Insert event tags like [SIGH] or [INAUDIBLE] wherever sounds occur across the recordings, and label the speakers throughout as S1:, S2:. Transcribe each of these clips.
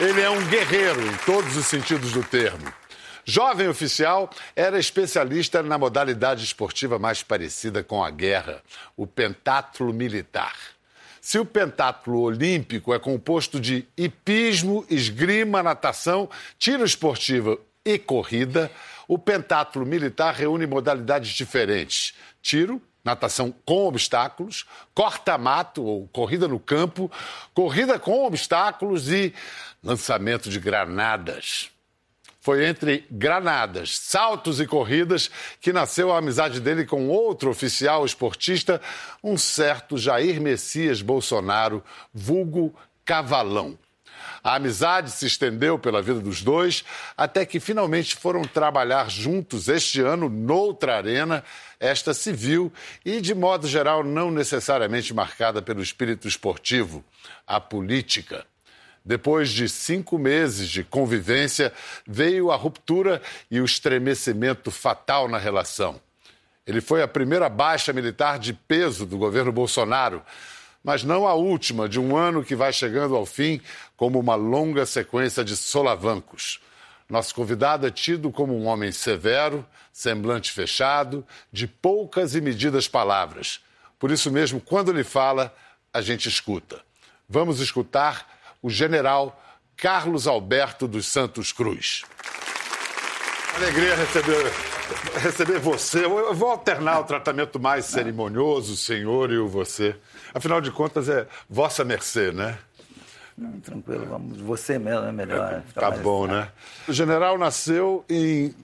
S1: Ele é um guerreiro em todos os sentidos do termo. Jovem oficial, era especialista na modalidade esportiva mais parecida com a guerra, o pentátulo militar. Se o pentátulo olímpico é composto de hipismo, esgrima, natação, tiro esportivo e corrida, o pentátulo militar reúne modalidades diferentes: tiro, natação com obstáculos, corta-mato ou corrida no campo, corrida com obstáculos e lançamento de granadas. Foi entre granadas, saltos e corridas que nasceu a amizade dele com outro oficial esportista, um certo Jair Messias Bolsonaro, vulgo Cavalão. A amizade se estendeu pela vida dos dois até que finalmente foram trabalhar juntos este ano noutra arena, esta civil e, de modo geral, não necessariamente marcada pelo espírito esportivo, a política. Depois de cinco meses de convivência, veio a ruptura e o estremecimento fatal na relação. Ele foi a primeira baixa militar de peso do governo Bolsonaro, mas não a última de um ano que vai chegando ao fim como uma longa sequência de solavancos. Nosso convidado é tido como um homem severo, semblante fechado, de poucas e medidas palavras. Por isso mesmo, quando ele fala, a gente escuta. Vamos escutar o general Carlos Alberto dos Santos Cruz. Alegria receber, receber você. Eu vou alternar o tratamento mais cerimonioso, o senhor e o você. Afinal de contas, é vossa mercê, né?
S2: Não, tranquilo, vamos. Você mesmo é melhor.
S1: Tá bom, né? O general nasceu em,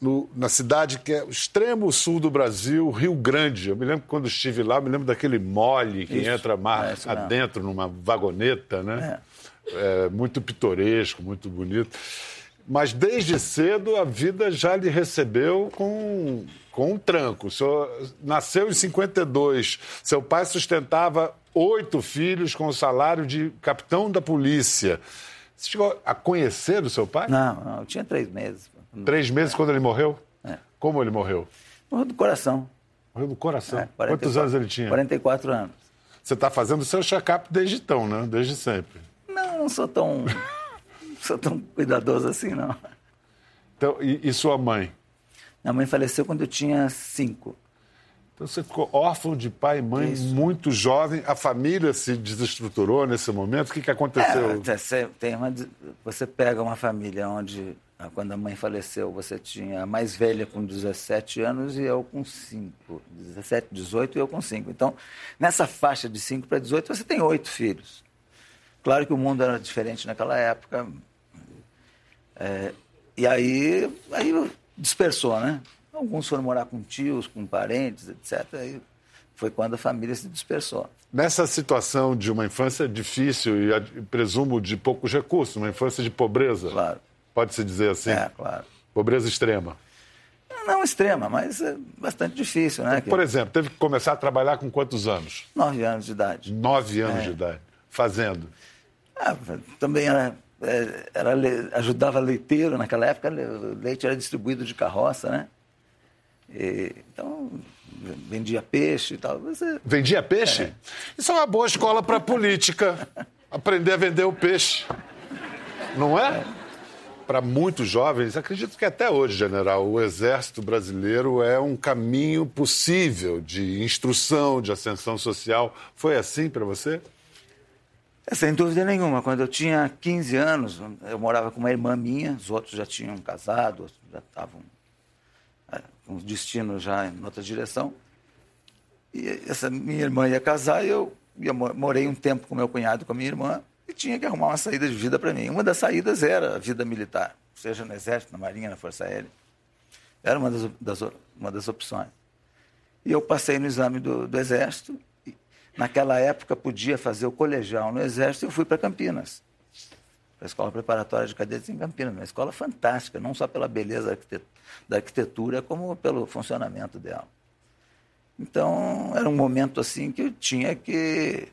S1: no, na cidade que é o extremo sul do Brasil, Rio Grande. Eu me lembro que quando estive lá, me lembro daquele mole que Isso. entra mar é, adentro numa vagoneta, né? É é, muito pitoresco, muito bonito. Mas desde cedo a vida já lhe recebeu com, com um tranco. O senhor nasceu em 52. Seu pai sustentava oito filhos com o salário de capitão da polícia. Você chegou a conhecer o seu pai?
S2: Não, não eu tinha três meses.
S1: Três meses quando ele morreu? É. Como ele morreu?
S2: Morreu do coração.
S1: Morreu do coração? É, 44, Quantos anos ele tinha?
S2: 44 anos.
S1: Você está fazendo o seu check-up desde então, né? Desde sempre
S2: não sou tão, [LAUGHS] sou tão cuidadoso assim, não.
S1: Então, e, e, sua mãe?
S2: Minha mãe faleceu quando eu tinha cinco.
S1: Então você ficou órfão de pai e mãe Isso. muito jovem. A família se desestruturou nesse momento. O que, que aconteceu?
S2: É, você, tem uma, você pega uma família onde, ah, quando a mãe faleceu, você tinha a mais velha com 17 anos e eu com 5. 17, 18 e eu com 5. Então, nessa faixa de 5 para 18, você tem oito filhos. Claro que o mundo era diferente naquela época. É, e aí, aí dispersou, né? Alguns foram morar com tios, com parentes, etc. Aí foi quando a família se dispersou.
S1: Nessa situação de uma infância difícil e presumo de poucos recursos, uma infância de pobreza.
S2: Claro.
S1: Pode-se dizer assim?
S2: É, claro.
S1: Pobreza extrema.
S2: Não extrema, mas é bastante difícil, né?
S1: Por exemplo, teve que começar a trabalhar com quantos anos?
S2: Nove anos de idade.
S1: Nove anos é. de idade. Fazendo?
S2: Ah, também era, era, ajudava leiteiro naquela época, leite era distribuído de carroça, né? E, então, vendia peixe e tal. Você...
S1: Vendia peixe? É. Isso é uma boa escola para política. [LAUGHS] aprender a vender o peixe. Não é? é. Para muitos jovens, acredito que até hoje, general, o Exército Brasileiro é um caminho possível de instrução, de ascensão social. Foi assim para você?
S2: É, sem dúvida nenhuma. Quando eu tinha 15 anos, eu morava com uma irmã minha, os outros já tinham casado, já estavam é, com o destino já em outra direção. E essa minha irmã ia casar e eu ia, morei um tempo com meu cunhado e com a minha irmã e tinha que arrumar uma saída de vida para mim. Uma das saídas era a vida militar, seja no Exército, na Marinha, na Força Aérea. Era uma das, das uma das opções. E eu passei no exame do, do Exército Naquela época podia fazer o colegial no Exército e eu fui para Campinas. Para a Escola Preparatória de Cadetes em Campinas. Uma escola fantástica, não só pela beleza da arquitetura, como pelo funcionamento dela. Então, era um momento assim que eu tinha que.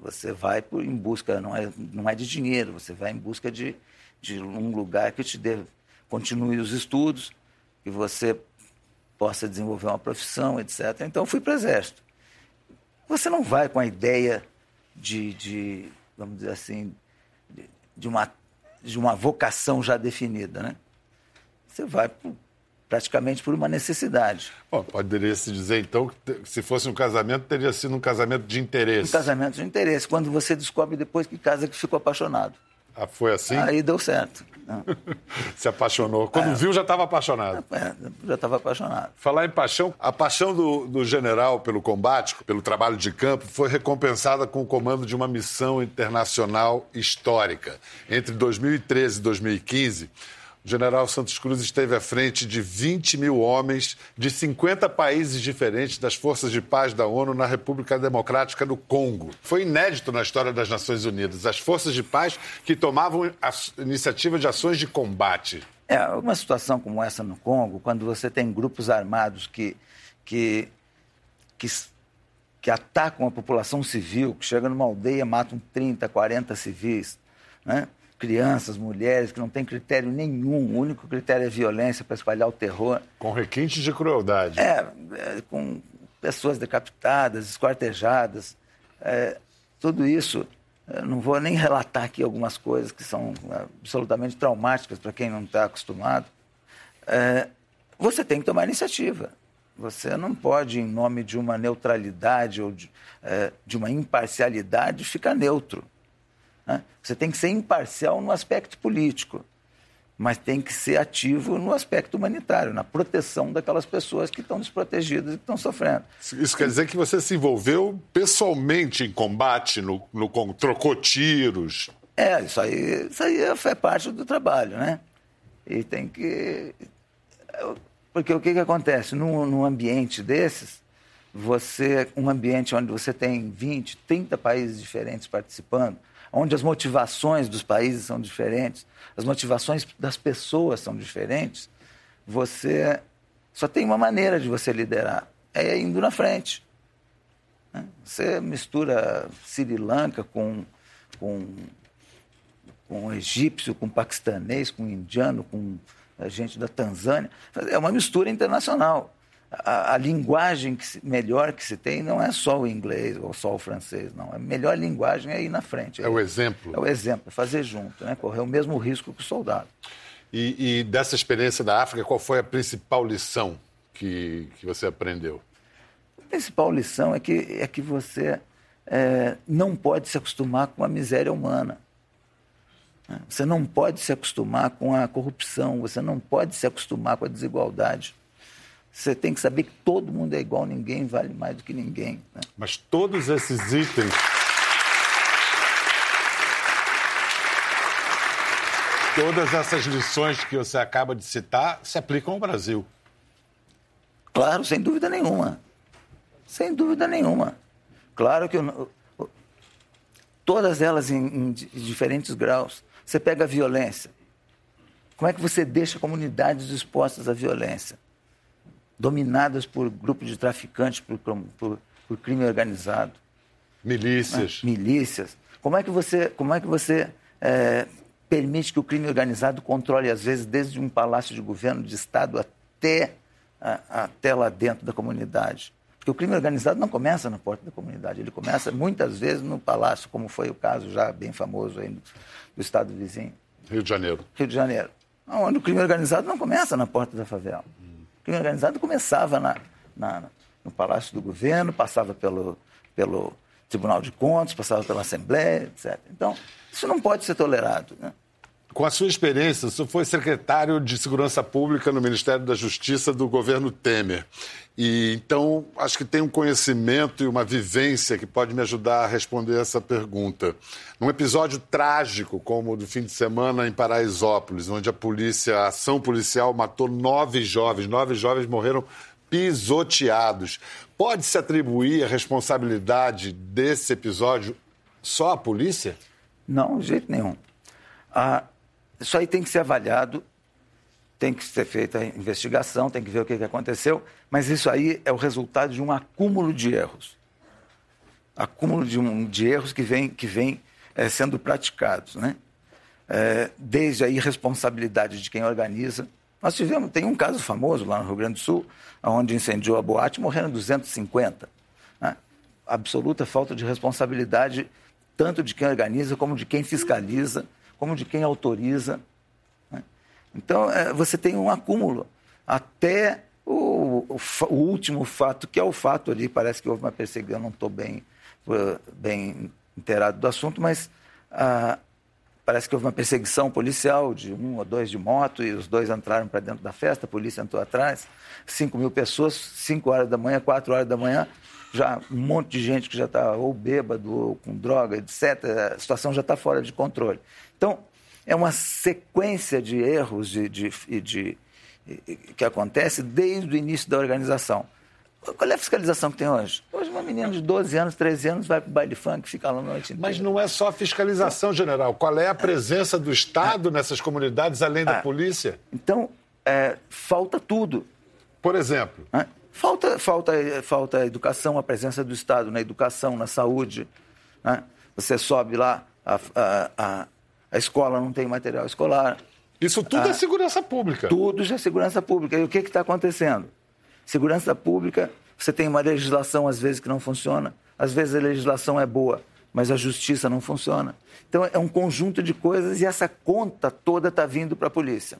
S2: Você vai em busca, não é, não é de dinheiro, você vai em busca de, de um lugar que te dê, continue os estudos, que você possa desenvolver uma profissão, etc. Então, fui para o Exército. Você não vai com a ideia de, de vamos dizer assim, de, de uma de uma vocação já definida, né? Você vai por, praticamente por uma necessidade.
S1: Bom, poderia se dizer então que se fosse um casamento teria sido um casamento de interesse.
S2: Um casamento de interesse, quando você descobre depois que casa que ficou apaixonado.
S1: Ah, foi assim?
S2: Aí deu certo. [LAUGHS]
S1: Se apaixonou. Quando é. viu, já estava apaixonado.
S2: É, já estava apaixonado.
S1: Falar em paixão, a paixão do, do, general pelo combate, pelo trabalho de campo, foi recompensada com o comando de uma missão internacional histórica. Entre 2013 e 2015, o general Santos Cruz esteve à frente de 20 mil homens de 50 países diferentes das forças de paz da ONU na República Democrática do Congo. Foi inédito na história das Nações Unidas. As forças de paz que tomavam a iniciativa de ações de combate.
S2: É, uma situação como essa no Congo, quando você tem grupos armados que, que, que, que atacam a população civil, que chegam numa aldeia, matam 30, 40 civis, né? Crianças, mulheres, que não tem critério nenhum, o único critério é violência para espalhar o terror.
S1: Com requintes de crueldade.
S2: É, é com pessoas decapitadas, esquartejadas, é, tudo isso. não vou nem relatar aqui algumas coisas que são é, absolutamente traumáticas para quem não está acostumado. É, você tem que tomar iniciativa. Você não pode, em nome de uma neutralidade ou de, é, de uma imparcialidade, ficar neutro. Né? Você tem que ser imparcial no aspecto político, mas tem que ser ativo no aspecto humanitário, na proteção daquelas pessoas que estão desprotegidas e que estão sofrendo.
S1: Isso quer dizer que você se envolveu pessoalmente em combate, no, no trocou tiros?
S2: É, isso aí, isso aí é parte do trabalho, né? E tem que. Porque o que, que acontece? Num, num ambiente desses, você, um ambiente onde você tem 20, 30 países diferentes participando, onde as motivações dos países são diferentes, as motivações das pessoas são diferentes, você só tem uma maneira de você liderar, é indo na frente. Né? Você mistura Sri Lanka com, com, com egípcio, com paquistanês, com indiano, com gente da Tanzânia. É uma mistura internacional a, a, linguagem que se, melhor que se tem não é só o inglês ou só o francês, não. A melhor linguagem é ir na frente.
S1: É, é o exemplo.
S2: É o exemplo, é fazer junto, né? correr o mesmo risco que o soldado.
S1: E, e, dessa experiência da África, qual foi a principal lição que, que você aprendeu?
S2: A principal lição é que, é que você é, não pode se acostumar com a miséria humana. Você não pode se acostumar com a corrupção, você não pode se acostumar com a desigualdade. Você tem que saber que todo mundo é igual, ninguém vale mais do que ninguém. Né?
S1: Mas todos esses itens. Todas essas lições que você acaba de citar se aplicam ao Brasil.
S2: Claro, sem dúvida nenhuma. Sem dúvida nenhuma. Claro que eu, todas elas em, em diferentes graus. Você pega a violência. Como é que você deixa comunidades expostas à violência? Dominadas por grupos de traficantes, por, por, por crime organizado.
S1: Milícias.
S2: Né? Milícias. Como é que você, como é que você é, permite que o crime organizado controle, às vezes, desde um palácio de governo de Estado até, a, até lá dentro da comunidade? Porque o crime organizado não começa na porta da comunidade, ele começa muitas vezes no palácio, como foi o caso já bem famoso aí do, do Estado vizinho.
S1: Rio de Janeiro.
S2: Rio de Janeiro. Onde o crime organizado não começa na porta da favela crime organizado começava na, na, no Palácio do Governo, passava pelo, pelo Tribunal de Contas, passava pela Assembleia, etc. Então, isso não pode ser tolerado. Né?
S1: Com a sua experiência, o senhor foi secretário de Segurança Pública no Ministério da Justiça do governo Temer. E então acho que tem um conhecimento e uma vivência que pode me ajudar a responder essa pergunta. Num episódio trágico como o do fim de semana em Paraisópolis, onde a polícia, a ação policial matou nove jovens, nove jovens morreram pisoteados. Pode se atribuir a responsabilidade desse episódio só à polícia?
S2: Não, de jeito nenhum. Ah, isso aí tem que ser avaliado tem que ser feita a investigação, tem que ver o que, aconteceu, mas isso aí é o resultado de um acúmulo de erros. Acúmulo de, um, de erros que vem, que vem é, sendo praticados. Né? É, desde a irresponsabilidade de quem organiza. Nós tivemos, tem um caso famoso lá no Rio Grande do Sul, onde incendiou a boate, morreram 250. Né? Absoluta falta de responsabilidade, tanto de quem organiza como de quem fiscaliza como de quem autoriza. Então, é, você tem um acúmulo até o, o, o, último fato, que é o fato ali, parece que houve uma perseguição, não estou bem, bem inteirado do assunto, mas ah, parece que houve uma perseguição policial de um ou dois de moto e os dois entraram para dentro da festa, a polícia entrou atrás, 5 mil pessoas, 5 horas da manhã, 4 horas da manhã, já um monte de gente que já está ou bêbado ou com droga, etc. A situação já está fora de controle. Então, é uma sequência de erros de, de, de, que acontece desde o início da organização. Qual é a fiscalização que tem hoje? Hoje uma menina de 12 anos, 13 anos vai para o baile funk, fica lá a noite inteira.
S1: Mas não é só fiscalização, general. Qual é a presença do Estado nessas comunidades, além da ah, polícia?
S2: Então, é, falta tudo.
S1: Por exemplo?
S2: Falta, falta, falta educação, a presença do Estado na educação, na saúde. Né? Você sobe lá, a, a, a, a, escola não tem material escolar.
S1: Isso tudo é segurança pública.
S2: Tudo já é segurança pública. E o que está acontecendo? Segurança pública, você tem uma legislação, às vezes, que não funciona. Às vezes a legislação é boa, mas a justiça não funciona. Então é um conjunto de coisas e essa conta toda está vindo para a polícia.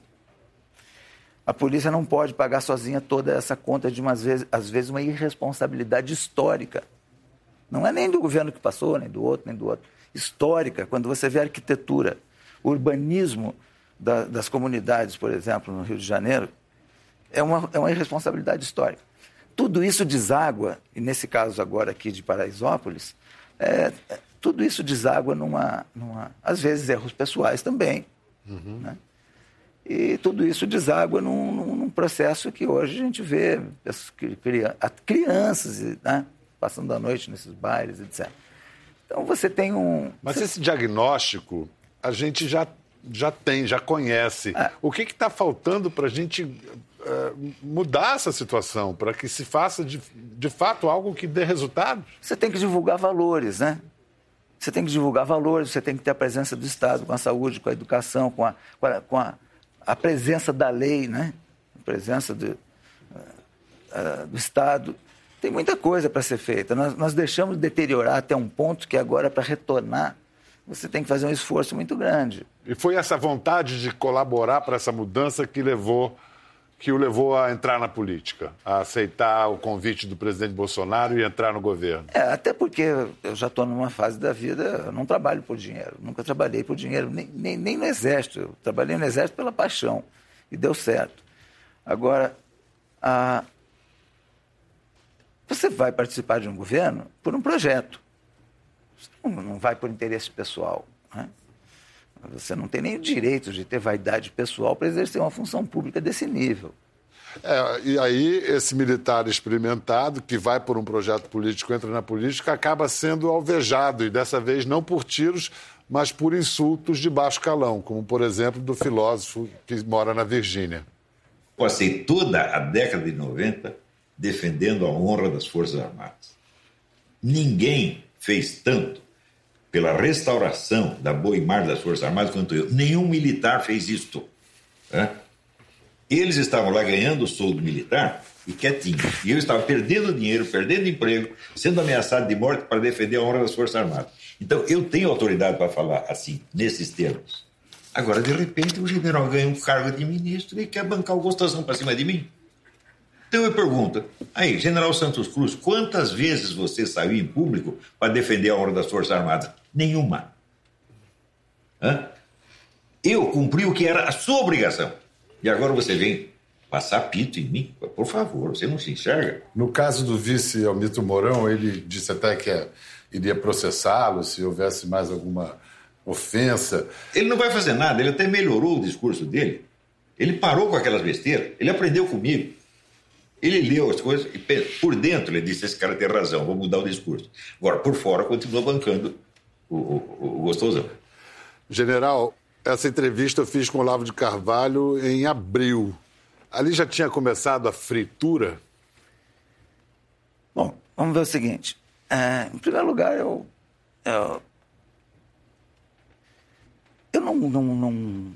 S2: A polícia não pode pagar sozinha toda essa conta de, umas vezes, às vezes, uma irresponsabilidade histórica. Não é nem do governo que passou, nem do outro, nem do outro. Histórica, quando você vê a arquitetura, o urbanismo da, das comunidades, por exemplo, no Rio de Janeiro, é uma, é uma irresponsabilidade histórica. Tudo isso deságua, e nesse caso agora aqui de Paraisópolis, é, é tudo isso deságua numa, numa, às vezes, erros pessoais também. Uhum. Né? E tudo isso deságua num, num processo que hoje a gente vê crianças né, passando a noite nesses bailes, etc. Então você tem um.
S1: Mas esse diagnóstico a gente já, já tem, já conhece. É. O que está faltando para a gente uh, mudar essa situação, para que se faça de, de fato algo que dê resultado?
S2: Você tem que divulgar valores, né? Você tem que divulgar valores, você tem que ter a presença do Estado com a saúde, com a educação, com a, com a, com a a presença da lei, né? a presença do, uh, uh, do Estado. Tem muita coisa para ser feita. Nós, nós deixamos de deteriorar até um ponto que agora, para retornar, você tem que fazer um esforço muito grande.
S1: E foi essa vontade de colaborar para essa mudança que levou que o levou a entrar na política, a aceitar o convite do presidente Bolsonaro e entrar no governo?
S2: É, até porque eu já estou numa fase da vida, eu não trabalho por dinheiro, nunca trabalhei por dinheiro, nem, nem, nem no Exército. Eu trabalhei no Exército pela paixão e deu certo. Agora, a... você vai participar de um governo por um projeto, você não, vai por interesse pessoal. Né? Você não tem nem o direito de ter vaidade pessoal para exercer uma função pública desse nível.
S1: É, e aí, esse militar experimentado, que vai por um projeto político, entra na política, acaba sendo alvejado, e dessa vez não por tiros, mas por insultos de baixo calão, como, por exemplo, do filósofo que mora na Virgínia.
S3: Passei toda a década de 90 defendendo a honra das Forças Armadas. Ninguém fez tanto pela restauração da boa imagem das Forças Armadas quanto eu. Nenhum militar fez isto. Né? Eles estavam lá ganhando o soldo militar e quietinhos. E eu estava perdendo dinheiro, perdendo emprego, sendo ameaçado de morte para defender a honra das Forças Armadas. Então, eu tenho autoridade para falar assim, nesses termos. Agora, de repente, o general ganha um cargo de ministro e quer bancar o gostoso para cima de mim. Então eu pergunto, aí, General Santos Cruz, quantas vezes você saiu em público para defender a honra das Forças Armadas? Nenhuma. Hã? Eu cumpri o que era a sua obrigação. E agora você vem passar pito em mim? Por favor, você não se enxerga?
S1: No caso do vice Almito Mourão, ele disse até que iria processá-lo se houvesse mais alguma ofensa.
S3: Ele não vai fazer nada, ele até melhorou o discurso dele. Ele parou com aquelas besteiras, ele aprendeu comigo. Ele leu as coisas e por dentro ele disse: esse cara tem razão, vou mudar o discurso. Agora, por fora, continua bancando o, o, o gostosão.
S1: General, essa entrevista eu fiz com o Olavo de Carvalho em abril. Ali já tinha começado a fritura?
S2: Bom, vamos ver o seguinte. É, em primeiro lugar, eu. Eu, eu não, não, não,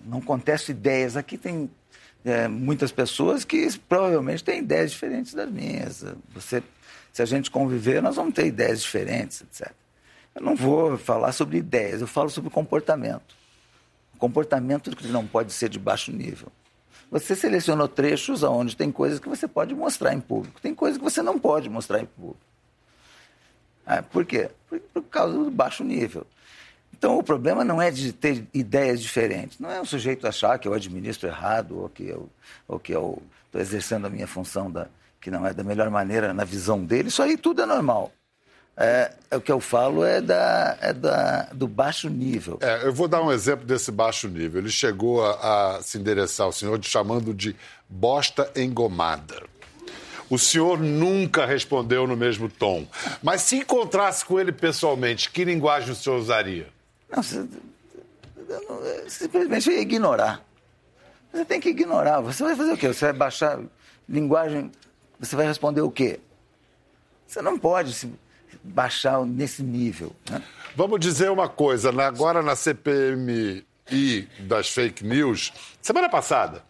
S2: não contesto ideias. Aqui tem é, muitas pessoas que provavelmente têm ideias diferentes das minhas. Você, se a gente conviver, nós vamos ter ideias diferentes, etc. Eu não vou falar sobre ideias, eu falo sobre comportamento. Comportamento que não pode ser de baixo nível. Você selecionou trechos onde tem coisas que você pode mostrar em público, tem coisas que você não pode mostrar em público. Ah, por quê? Por, por causa do baixo nível. Então, o problema não é de ter ideias diferentes. Não é o sujeito achar que eu administro errado ou que eu ou que eu estou exercendo a minha função da, que não é da melhor maneira na visão dele. Isso aí tudo é normal. É, é o que eu falo é, da, é da, do baixo nível.
S1: É, eu vou dar um exemplo desse baixo nível. Ele chegou a, a se endereçar ao senhor chamando de bosta engomada. O senhor nunca respondeu no mesmo tom. Mas se encontrasse com ele pessoalmente, que linguagem o senhor usaria?
S2: Não, você, simplesmente ignorar. Você tem que ignorar. Você vai fazer o quê? Você vai baixar linguagem. Você vai responder o quê? Você não pode se baixar nesse nível. Né?
S1: Vamos dizer uma coisa. Agora na CPMI das fake news, semana passada,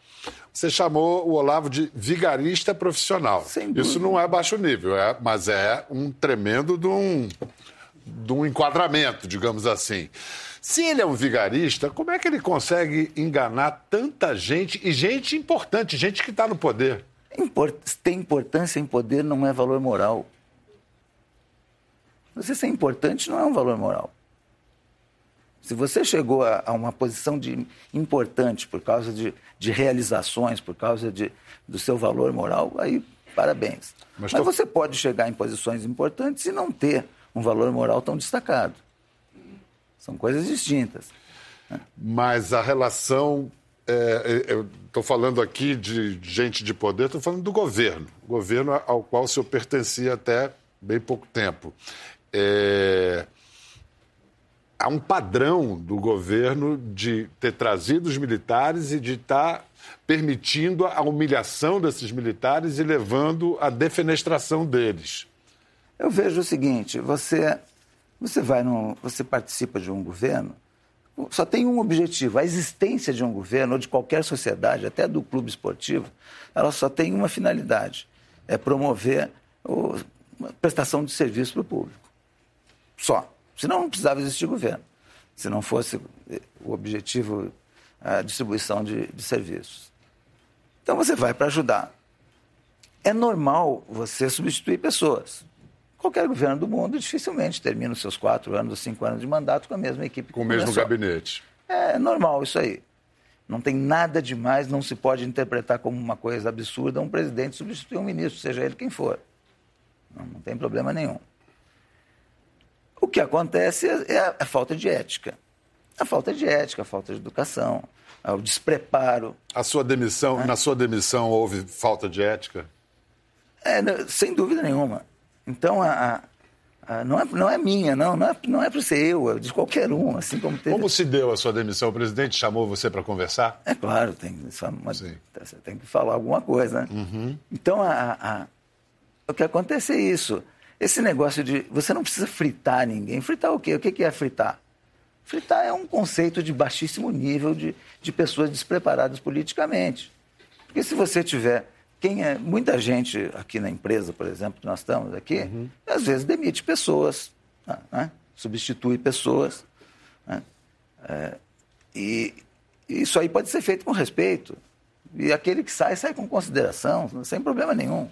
S1: você chamou o Olavo de vigarista profissional. Isso não é baixo nível, é, mas é um tremendo de um, de um enquadramento, digamos assim. Se ele é um vigarista, como é que ele consegue enganar tanta gente e gente importante, gente que está no poder?
S2: Tem importância em poder não é valor moral. Você ser importante não é um valor moral. Se você chegou a, a uma posição de importante por causa de, de realizações, por causa de, do seu valor moral, aí parabéns. Mas, Mas tô... você pode chegar em posições importantes e não ter um valor moral tão destacado. São coisas distintas.
S1: Né? Mas a relação. É, é estou falando aqui de gente de poder, estou falando do governo. Governo ao qual o senhor pertencia até bem pouco tempo. É, há um padrão do governo de ter trazido os militares e de estar tá permitindo a humilhação desses militares e levando à defenestração deles.
S2: Eu vejo o seguinte: você, você vai no, você participa de um governo, só tem um objetivo. A existência de um governo ou de qualquer sociedade, até do clube esportivo, ela só tem uma finalidade: é promover o, a prestação de serviço para o público. Só. Senão não precisava existir governo. Se não fosse o objetivo a distribuição de, de serviços. Então você vai para ajudar. É normal você substituir pessoas. Qualquer governo do mundo dificilmente termina os seus quatro anos ou cinco anos de mandato com a mesma equipe.
S1: Com o mesmo gabinete.
S2: É normal isso aí. Não tem nada demais, não se pode interpretar como uma coisa absurda um presidente substituir um ministro, seja ele quem for. Não, não tem problema nenhum. O que acontece é a, a falta de ética. A falta de ética, a falta de educação, o despreparo.
S1: A sua demissão, né? na sua demissão houve falta de ética?
S2: É, sem dúvida nenhuma. Então, a, a, não, é, não é minha, não, não é, não é para ser eu, é de qualquer um, assim como teve...
S1: Como se deu a sua demissão? O presidente chamou você para conversar?
S2: É claro, tem, uma, tem que falar alguma coisa, né? Uhum. Então, a, a, o que acontece é isso. Esse negócio de você não precisa fritar ninguém. Fritar o quê? O que é fritar? Fritar é um conceito de baixíssimo nível de, de pessoas despreparadas politicamente. Porque se você tiver. Quem é, muita gente aqui na empresa, por exemplo, que nós estamos aqui, uhum. às vezes demite pessoas, né? né? substitui pessoas. Né? É, e isso aí pode ser feito com respeito. E aquele que sai, sai com consideração, sem problema nenhum.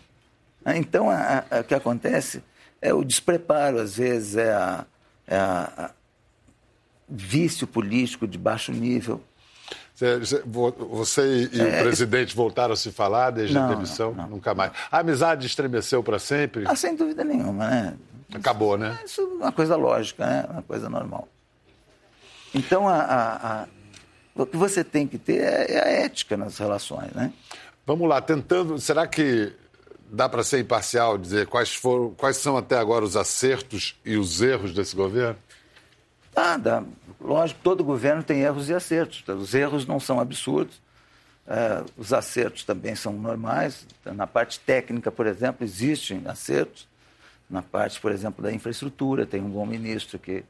S2: Né? Então, o que acontece é o despreparo, às vezes, é a, é a, a vício político de baixo nível.
S1: Você e é, o presidente voltaram a se falar desde não, a demissão? Não, não. Nunca mais. A amizade estremeceu para sempre?
S2: Ah, sem dúvida nenhuma, né?
S1: Acabou, né?
S2: Isso é uma coisa lógica, né? Uma coisa normal. Então, a, a, a, o que você tem que ter é, é a ética nas relações, né?
S1: Vamos lá, tentando. Será que dá para ser imparcial, dizer quais, foram, quais são até agora os acertos e os erros desse governo?
S2: Ah, dá. Lógico, todo governo tem erros e acertos. Os erros não são absurdos, é, os acertos também são normais. Na parte técnica, por exemplo, existem acertos. Na parte, por exemplo, da infraestrutura, tem um bom ministro que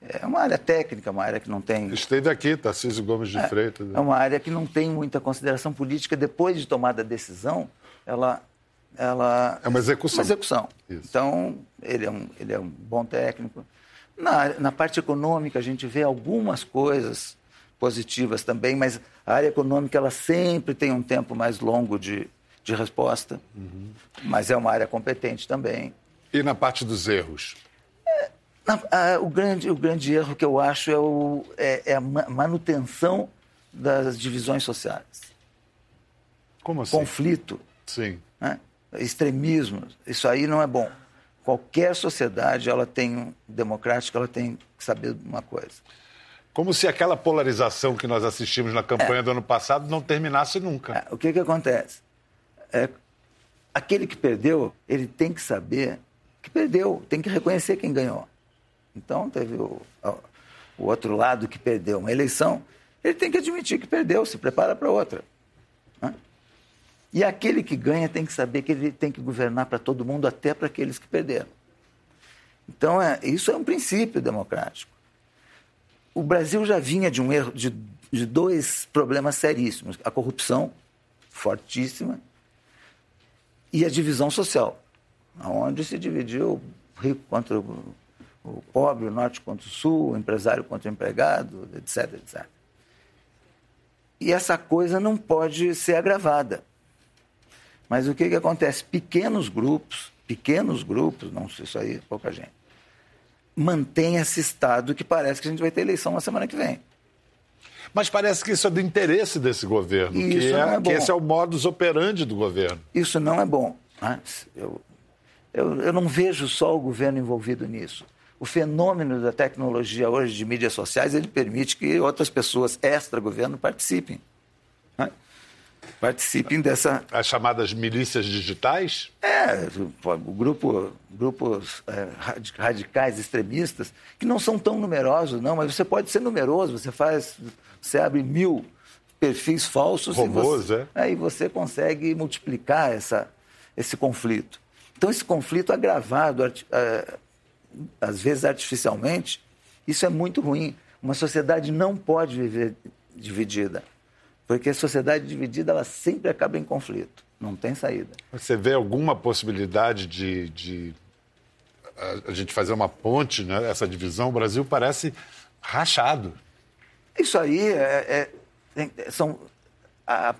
S2: é uma área técnica, uma área que não tem.
S1: Esteve aqui, Tarcísio Gomes de
S2: é,
S1: Freitas.
S2: É uma área que não tem muita consideração política. Depois de tomada a decisão, ela ela
S1: é uma execução.
S2: Uma execução. Isso. Então, ele é, um, ele é um bom técnico. Na, na parte econômica, a gente vê algumas coisas positivas também, mas a área econômica ela sempre tem um tempo mais longo de, de resposta, uhum. mas é uma área competente também.
S1: E na parte dos erros?
S2: É, na, a, o, grande, o grande erro que eu acho é, o, é, é a manutenção das divisões sociais.
S1: Como assim?
S2: Conflito.
S1: Sim.
S2: Né? Extremismo. Isso aí não é bom. Qualquer sociedade, ela tem democrática, ela tem que saber uma coisa.
S1: Como se aquela polarização que nós assistimos na campanha é. do ano passado não terminasse nunca.
S2: É, o que, que acontece? É, aquele que perdeu, ele tem que saber que perdeu, tem que reconhecer quem ganhou. Então, teve o, o outro lado que perdeu uma eleição, ele tem que admitir que perdeu, se prepara para outra. Né? E aquele que ganha tem que saber que ele tem que governar para todo mundo, até para aqueles que perderam. Então, é, isso é um princípio democrático. O Brasil já vinha de um erro, de, de dois problemas seríssimos: a corrupção fortíssima e a divisão social, onde se dividiu o rico contra o, o pobre, o norte contra o sul, o empresário contra o empregado, etc, etc. E essa coisa não pode ser agravada. Mas o que, que acontece? Pequenos grupos, pequenos grupos, não sei isso aí, pouca gente, mantém esse estado que parece que a gente vai ter eleição na semana que vem.
S1: Mas parece que isso é do interesse desse governo, isso que, é, é que esse é o modus operandi do governo.
S2: Isso não é bom. Né? Eu, eu, eu não vejo só o governo envolvido nisso. O fenômeno da tecnologia hoje de mídias sociais, ele permite que outras pessoas extra-governo participem. Né? Participem dessa...
S1: As chamadas milícias digitais?
S2: É, grupo, grupos é, radicais extremistas, que não são tão numerosos, não, mas você pode ser numeroso, você faz você abre mil perfis falsos
S1: Robôs,
S2: e, você,
S1: é?
S2: e você consegue multiplicar essa, esse conflito. Então, esse conflito agravado, é, às vezes artificialmente, isso é muito ruim. Uma sociedade não pode viver dividida, porque a sociedade dividida ela sempre acaba em conflito, não tem saída.
S1: Você vê alguma possibilidade de, de a gente fazer uma ponte, né? essa divisão? O Brasil parece rachado.
S2: Isso aí é, é, são a,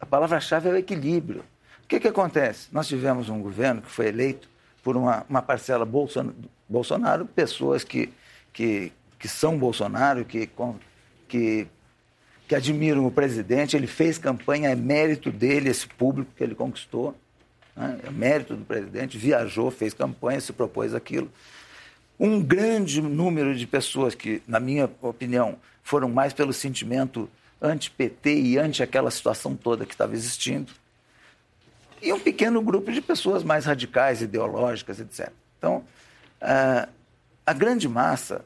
S2: a palavra-chave é o equilíbrio. O que, que acontece? Nós tivemos um governo que foi eleito por uma, uma parcela Bolsonaro, Bolsonaro, pessoas que, que, que são Bolsonaro, que, que, que admiram o presidente. Ele fez campanha, é mérito dele, esse público que ele conquistou. Né? É mérito do presidente, viajou, fez campanha, se propôs aquilo. Um grande número de pessoas que, na minha opinião, foram mais pelo sentimento anti-PT e anti aquela situação toda que estava existindo. E um pequeno grupo de pessoas mais radicais, ideológicas, etc. Então, a, a grande massa,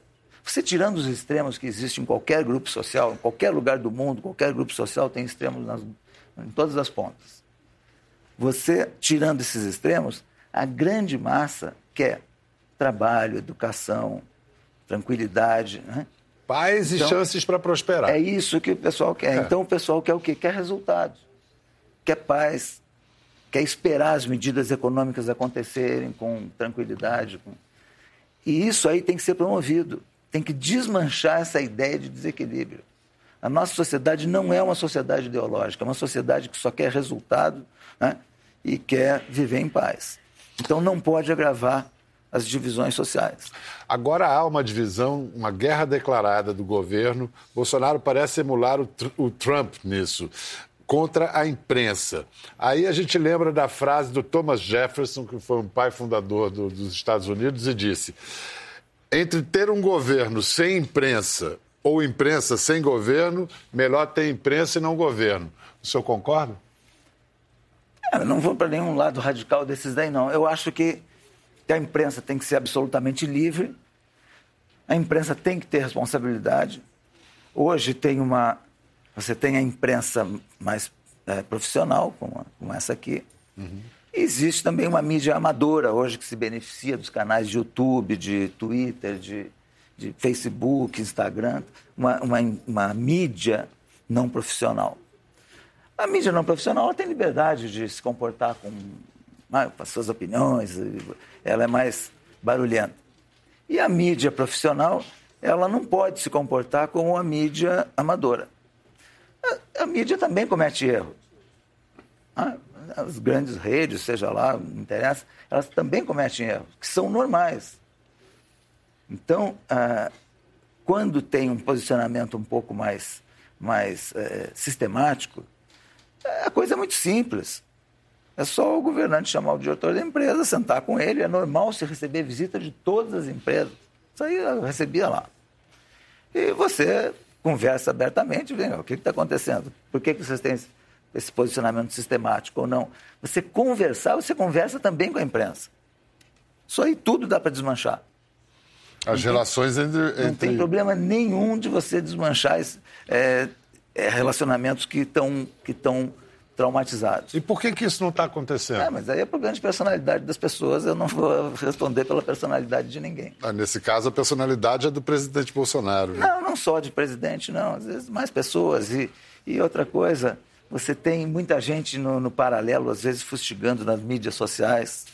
S2: você tirando os extremos que existem em qualquer grupo social, em qualquer lugar do mundo, qualquer grupo social tem extremos nas, em todas as pontas. Você, tirando esses extremos, a grande massa quer trabalho, educação, tranquilidade, né?
S1: Paz e então, chances para prosperar.
S2: É isso que o pessoal quer. É. Então o pessoal quer o quê? Quer resultados. Quer paz. Quer esperar as medidas econômicas acontecerem com tranquilidade. Com... E isso aí tem que ser promovido. Tem que desmanchar essa ideia de desequilíbrio. A nossa sociedade não é uma sociedade ideológica, é uma sociedade que só quer resultado né? e quer viver em paz. Então não pode agravar as divisões sociais.
S1: Agora há uma divisão, uma guerra declarada do governo. Bolsonaro parece emular o, Trump nisso contra a imprensa. Aí a gente lembra da frase do Thomas Jefferson, que foi um pai fundador do, dos Estados Unidos, e disse: entre ter um governo sem imprensa ou imprensa sem governo, melhor ter imprensa e não governo. O senhor concorda?
S2: Eu não vou para nenhum lado radical desses daí, não. Eu acho que que a imprensa tem que ser absolutamente livre, a imprensa tem que ter responsabilidade. Hoje tem uma. Você tem a imprensa mais é, profissional, como, como, essa aqui. Uhum. Existe também uma mídia amadora hoje que se beneficia dos canais de YouTube, de Twitter, de, de Facebook, Instagram, uma, uma, uma mídia não profissional. A mídia não profissional tem liberdade de se comportar com né, com as suas opiniões, ela é mais barulhenta. E a mídia profissional, ela não pode se comportar como a mídia amadora. A, a mídia também comete erro. Ah, as grandes redes, seja lá, não interessa, elas também cometem erros, que são normais. Então, ah, quando tem um posicionamento um pouco mais, mais é, sistemático, a coisa é muito simples. É só o governante chamar o diretor da empresa, sentar com ele. É normal se receber visita de todas as empresas. Isso aí eu recebia lá. E você conversa abertamente, vem, o que está acontecendo? Por que, que vocês têm esse, esse posicionamento sistemático ou não? Você conversar, você conversa também com a imprensa. Isso aí tudo dá para desmanchar.
S1: As não relações
S2: tem,
S1: entre, entre,
S2: Não tem problema nenhum de você desmanchar é, é, relacionamentos que estão que traumatizados.
S1: E por que, que isso não está acontecendo?
S2: É, mas aí é problema de personalidade das pessoas, eu não vou [LAUGHS] responder pela personalidade de ninguém.
S1: Ah, nesse caso, a personalidade é do presidente Bolsonaro. Né?
S2: Não, não só de presidente, não. Às vezes mais pessoas. E, e outra coisa, você tem muita gente no, no paralelo, às vezes fustigando nas mídias sociais.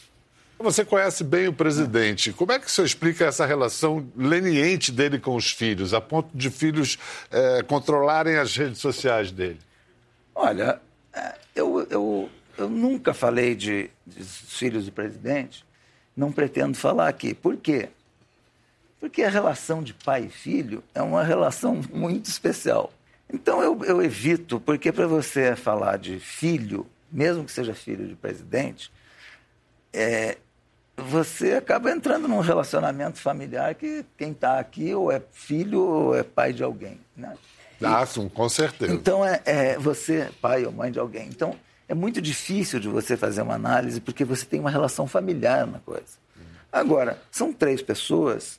S1: Você conhece bem o presidente. Como é que o senhor explica essa relação leniente dele com os filhos, a ponto de filhos é, controlarem as redes sociais dele?
S2: Olha, é, eu, eu, eu nunca falei de, de filhos do presidente, não pretendo falar aqui. Por quê? Porque a relação de pai e filho é uma relação [LAUGHS] muito especial. Então eu, eu evito, porque para você falar de filho, mesmo que seja filho de presidente, é, você acaba entrando num relacionamento familiar que quem está aqui ou é filho ou é pai de alguém. Né?
S1: Ah, sim, com certeza.
S2: Então, é, é, você, pai ou mãe de alguém. Então, é muito difícil de você fazer uma análise porque você tem uma relação familiar na coisa. Agora, são três pessoas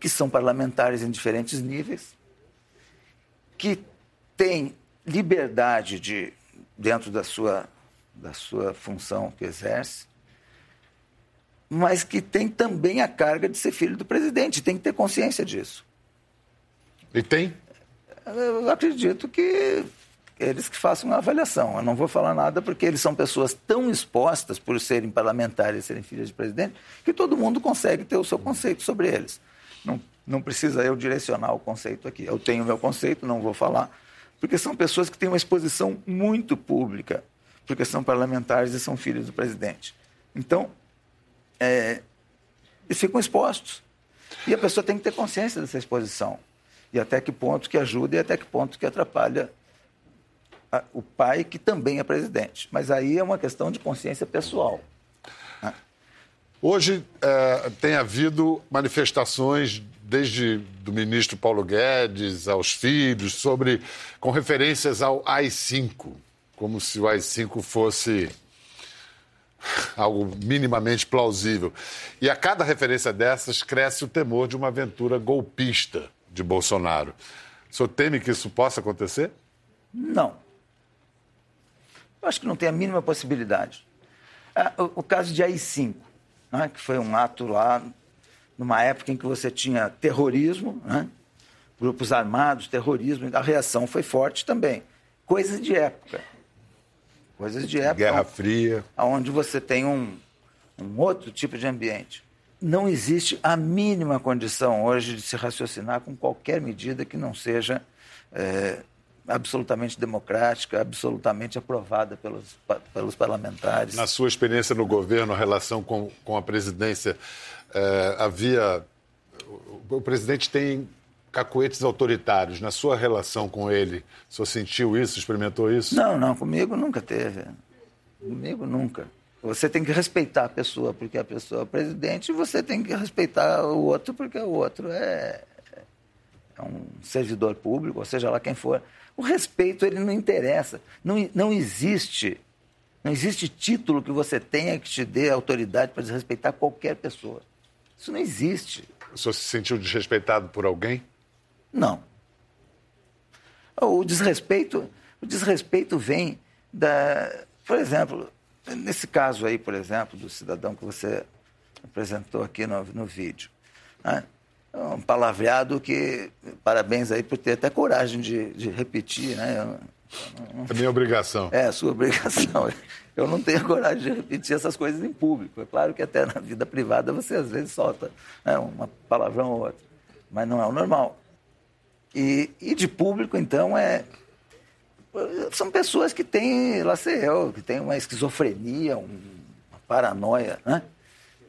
S2: que são parlamentares em diferentes níveis, que têm liberdade de, dentro da sua, da sua função que exerce, mas que tem também a carga de ser filho do presidente, tem que ter consciência disso.
S1: E tem?
S2: eu acredito que eles que façam uma avaliação. Eu não vou falar nada porque eles são pessoas tão expostas por serem parlamentares e serem filhos de presidente que todo mundo consegue ter o seu conceito sobre eles. Não, não precisa eu direcionar o conceito aqui. Eu tenho o meu conceito, não vou falar, porque são pessoas que têm uma exposição muito pública, porque são parlamentares e são filhos do presidente. Então, é, eles ficam expostos. E a pessoa tem que ter consciência dessa exposição e até que ponto que ajuda e até que ponto que atrapalha a, o pai, que também é presidente. Mas aí é uma questão de consciência pessoal.
S1: Hoje é, tem havido manifestações desde do ministro Paulo Guedes aos filhos sobre com referências ao AI-5, como se o AI-5 fosse algo minimamente plausível. E a cada referência dessas cresce o temor de uma aventura golpista de Bolsonaro. O senhor teme que isso possa acontecer?
S2: Não. Eu acho que não tem a mínima possibilidade. Ah, o, caso de AI-5, né, que foi um ato lá, numa época em que você tinha terrorismo, né, grupos armados, terrorismo, a reação foi forte também. Coisas de época. Coisas de época.
S1: Guerra Fria.
S2: Onde você tem um, um outro tipo de ambiente não existe a mínima condição hoje de se raciocinar com qualquer medida que não seja é, absolutamente democrática, absolutamente aprovada pelos, pelos parlamentares.
S1: Na sua experiência no governo, a relação com, com a presidência, é, havia. O, o presidente tem cacoetes autoritários. Na sua relação com ele, o senhor sentiu isso, experimentou isso?
S2: Não, não, comigo nunca teve. Comigo nunca. Você tem que respeitar a pessoa porque a pessoa é presidente e você tem que respeitar o outro porque o outro é, é um servidor público, ou seja lá quem for. O respeito ele não interessa. Não, não existe não existe título que você tenha que te dê autoridade para desrespeitar qualquer pessoa. Isso não existe.
S1: O senhor se sentiu desrespeitado por alguém?
S2: Não. O desrespeito, o desrespeito vem da, por exemplo, Nesse caso aí, por exemplo, do cidadão que você apresentou aqui no, no vídeo, né? É um palavreado que, parabéns aí por ter até coragem de, de repetir, né?
S1: Não, é minha obrigação.
S2: É, a sua obrigação. Eu não tenho coragem de repetir essas coisas em público. É claro que até na vida privada você às vezes solta né, uma palavrão ou outra. mas não é o normal. E, e de público, então, é são pessoas que têm, lá sei eu, que têm uma esquizofrenia, uma paranoia, né?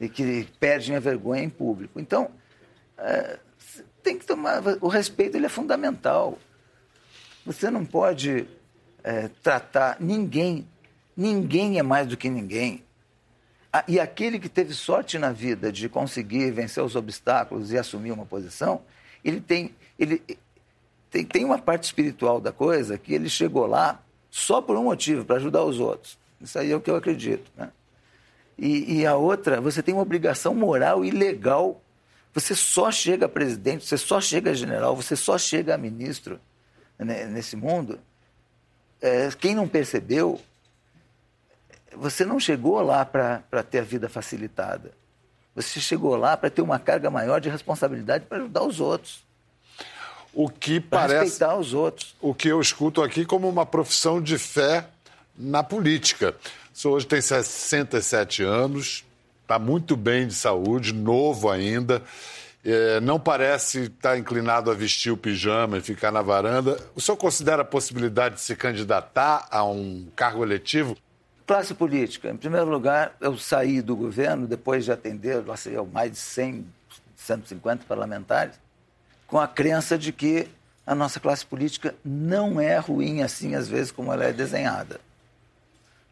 S2: E que perdem a vergonha em público. Então, é, tem que tomar. O respeito ele é fundamental. Você não pode é, tratar ninguém, ninguém é mais do que ninguém. E aquele que teve sorte na vida de conseguir vencer os obstáculos e assumir uma posição, ele tem, ele, tem, tem uma parte espiritual da coisa que ele chegou lá só por um motivo, para ajudar os outros. Isso aí é o que eu acredito. Né? E, e a outra, você tem uma obrigação moral e legal. Você só chega a presidente, você só chega a general, você só chega a ministro né, nesse mundo. É, quem não percebeu, você não chegou lá para ter a vida facilitada. Você chegou lá para ter uma carga maior de responsabilidade para ajudar os outros.
S1: O que parece.
S2: Respeitar os outros.
S1: O que eu escuto aqui como uma profissão de fé na política. O senhor hoje tem 67 anos, está muito bem de saúde, novo ainda. É, não parece estar inclinado a vestir o pijama e ficar na varanda. O senhor considera a possibilidade de se candidatar a um cargo eletivo?
S2: Classe política. Em primeiro lugar, eu saí do governo depois de atender sei, mais de 100, 150 parlamentares, com a crença de que a nossa classe política não é ruim assim, às vezes, como ela é desenhada.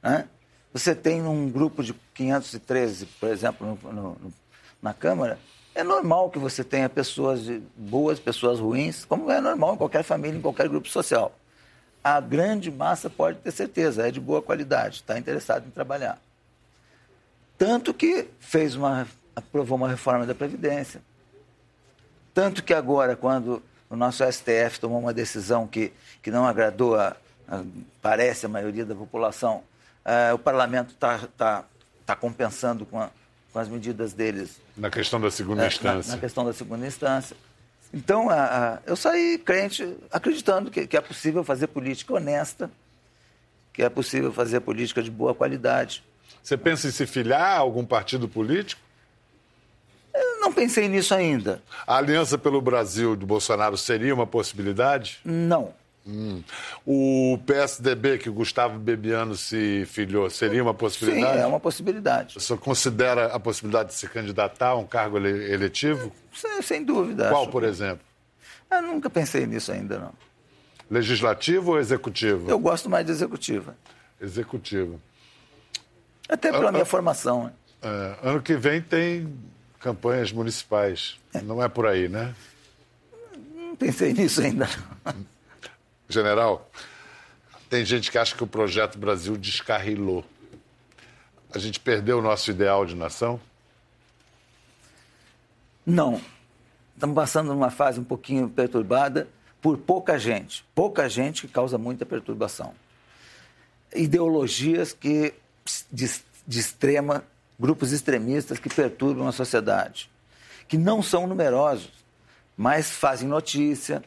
S2: Né? Você tem um grupo de 513, por exemplo, no, no, na Câmara, é normal que você tenha pessoas boas, pessoas ruins, como é normal em qualquer família, em qualquer grupo social a grande massa pode ter certeza, é de boa qualidade, está interessado em trabalhar. Tanto que fez uma, aprovou uma reforma da Previdência. Tanto que agora, quando o nosso STF tomou uma decisão que, que não agradou, a, a parece, a maioria da população, o parlamento está tá, tá compensando com, a, com as medidas deles.
S1: Na questão da segunda
S2: uh,
S1: instância.
S2: Na, na questão da segunda instância. Então, a, a, eu saí crente, acreditando que, que, é possível fazer política honesta, que é possível fazer política de boa qualidade.
S1: Você pensa em se filiar a algum partido político?
S2: Eu não pensei nisso ainda.
S1: A Aliança pelo Brasil do Bolsonaro seria uma possibilidade?
S2: Não.
S1: Hum. O PSDB, que o Gustavo Bebiano se filiou, seria uma possibilidade?
S2: Sim, é uma possibilidade.
S1: Você considera a possibilidade de se candidatar a um cargo eletivo?
S2: Sem, sem dúvida.
S1: Qual, por exemplo?
S2: Eu nunca pensei nisso ainda, não.
S1: Legislativo ou executivo?
S2: Eu gosto mais de executivo.
S1: Executivo.
S2: Até pela minha formação. Né?
S1: É, ano que vem tem campanhas municipais. É. Não é por aí, né?
S2: Não pensei [LAUGHS] nisso ainda. Não.
S1: General, tem gente que acha que o projeto Brasil descarrilou. A gente perdeu o nosso ideal de nação?
S2: Não. Estamos passando numa fase um pouquinho perturbada por pouca gente. Pouca gente que causa muita perturbação. Ideologias que de, de extrema, grupos extremistas que perturbam a sociedade, que não são numerosos, mas fazem notícia,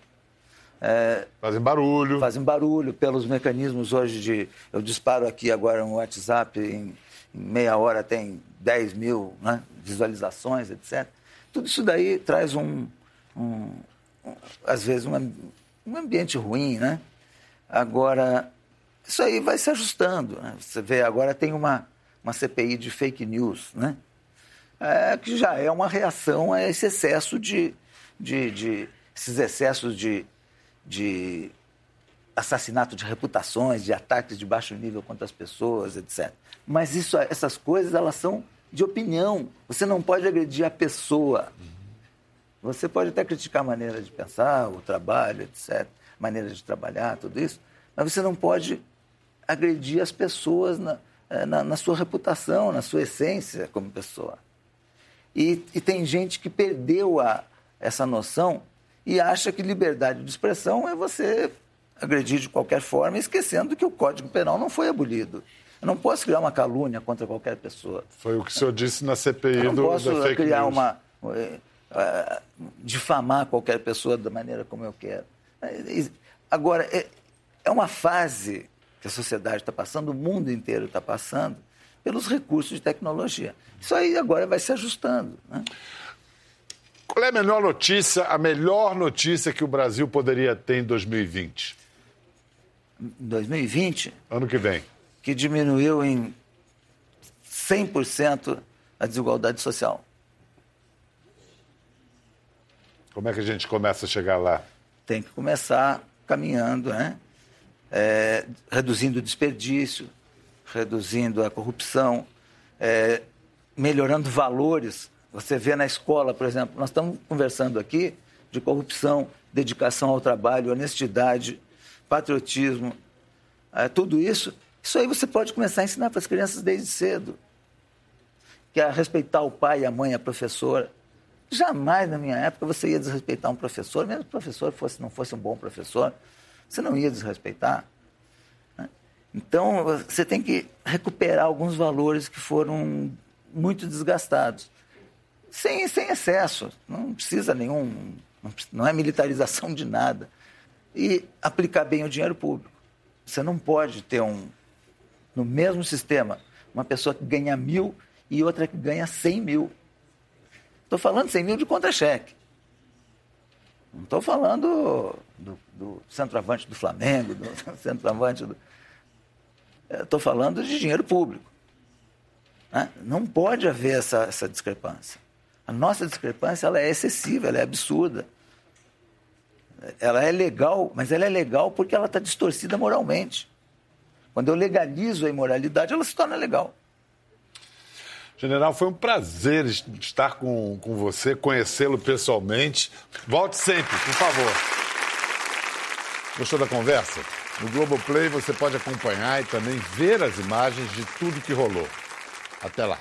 S1: é, fazem barulho.
S2: Fazem barulho pelos mecanismos hoje de. Eu disparo aqui agora um WhatsApp, em, em meia hora tem 10 mil né, visualizações, etc. Tudo isso daí traz um. um, um às vezes, um, um ambiente ruim, né? Agora, isso aí vai se ajustando. Né? Você vê, agora tem uma, uma CPI de fake news, né? É, que já é uma reação a esse excesso de, de, de esses excessos de, de assassinato de reputações, de ataques de baixo nível contra as pessoas, etc. Mas isso, essas coisas elas são de opinião. Você não pode agredir a pessoa. Você pode até criticar a maneira de pensar, o trabalho, etc., maneira de trabalhar, tudo isso, mas você não pode agredir as pessoas na, eh, na, na sua reputação, na sua essência como pessoa. E, e tem gente que perdeu a, essa noção e acha que liberdade de expressão é você agredir de qualquer forma, esquecendo que o Código Penal não foi abolido. Eu não posso criar uma calúnia contra qualquer pessoa.
S1: Foi o que o senhor disse na CPI eu
S2: não
S1: do
S2: posso criar
S1: news.
S2: uma uh, difamar qualquer pessoa da maneira como eu quero. Agora é, é uma fase que a sociedade está passando, o mundo inteiro está passando pelos recursos de tecnologia. Isso aí agora vai se ajustando. Né?
S1: Qual é a melhor notícia, a melhor notícia que o Brasil poderia ter em 2020?
S2: Em 2020,
S1: Ano que vem.
S2: que diminuiu em 100% a desigualdade social.
S1: Como é que a gente começa a chegar lá?
S2: Tem que começar caminhando, né? É, reduzindo o desperdício, reduzindo a corrupção, é, melhorando valores. Você vê na escola, por exemplo, nós estamos conversando aqui de corrupção, dedicação ao trabalho, honestidade, patriotismo, é, tudo isso. Isso aí você pode começar a ensinar para as crianças desde cedo. Que é respeitar o pai, a mãe, a professora. Jamais na minha época você ia desrespeitar um professor, mesmo que o professor fosse, não fosse um bom professor, você não ia desrespeitar. né? Então você tem que recuperar alguns valores que foram muito desgastados, sem, sem excesso, não precisa nenhum, não, é militarização de nada. E aplicar bem o dinheiro público. Você não pode ter um, no mesmo sistema, uma pessoa que ganha mil e outra que ganha cem mil. Estou falando 100 mil de contra-cheque. Não estou falando do, do centroavante do Flamengo, do centroavante do. Estou falando de dinheiro público. né? Não pode haver essa, essa discrepância. A nossa discrepância ela é excessiva, ela é absurda. Ela é legal, mas ela é legal porque ela está distorcida moralmente. Quando eu legalizo a imoralidade, ela se torna legal.
S1: General, foi um prazer es- estar com, com você, conhecê-lo pessoalmente. Volte sempre, por favor. Gostou da conversa? No Globoplay você pode acompanhar e também ver as imagens de tudo que rolou. Até lá.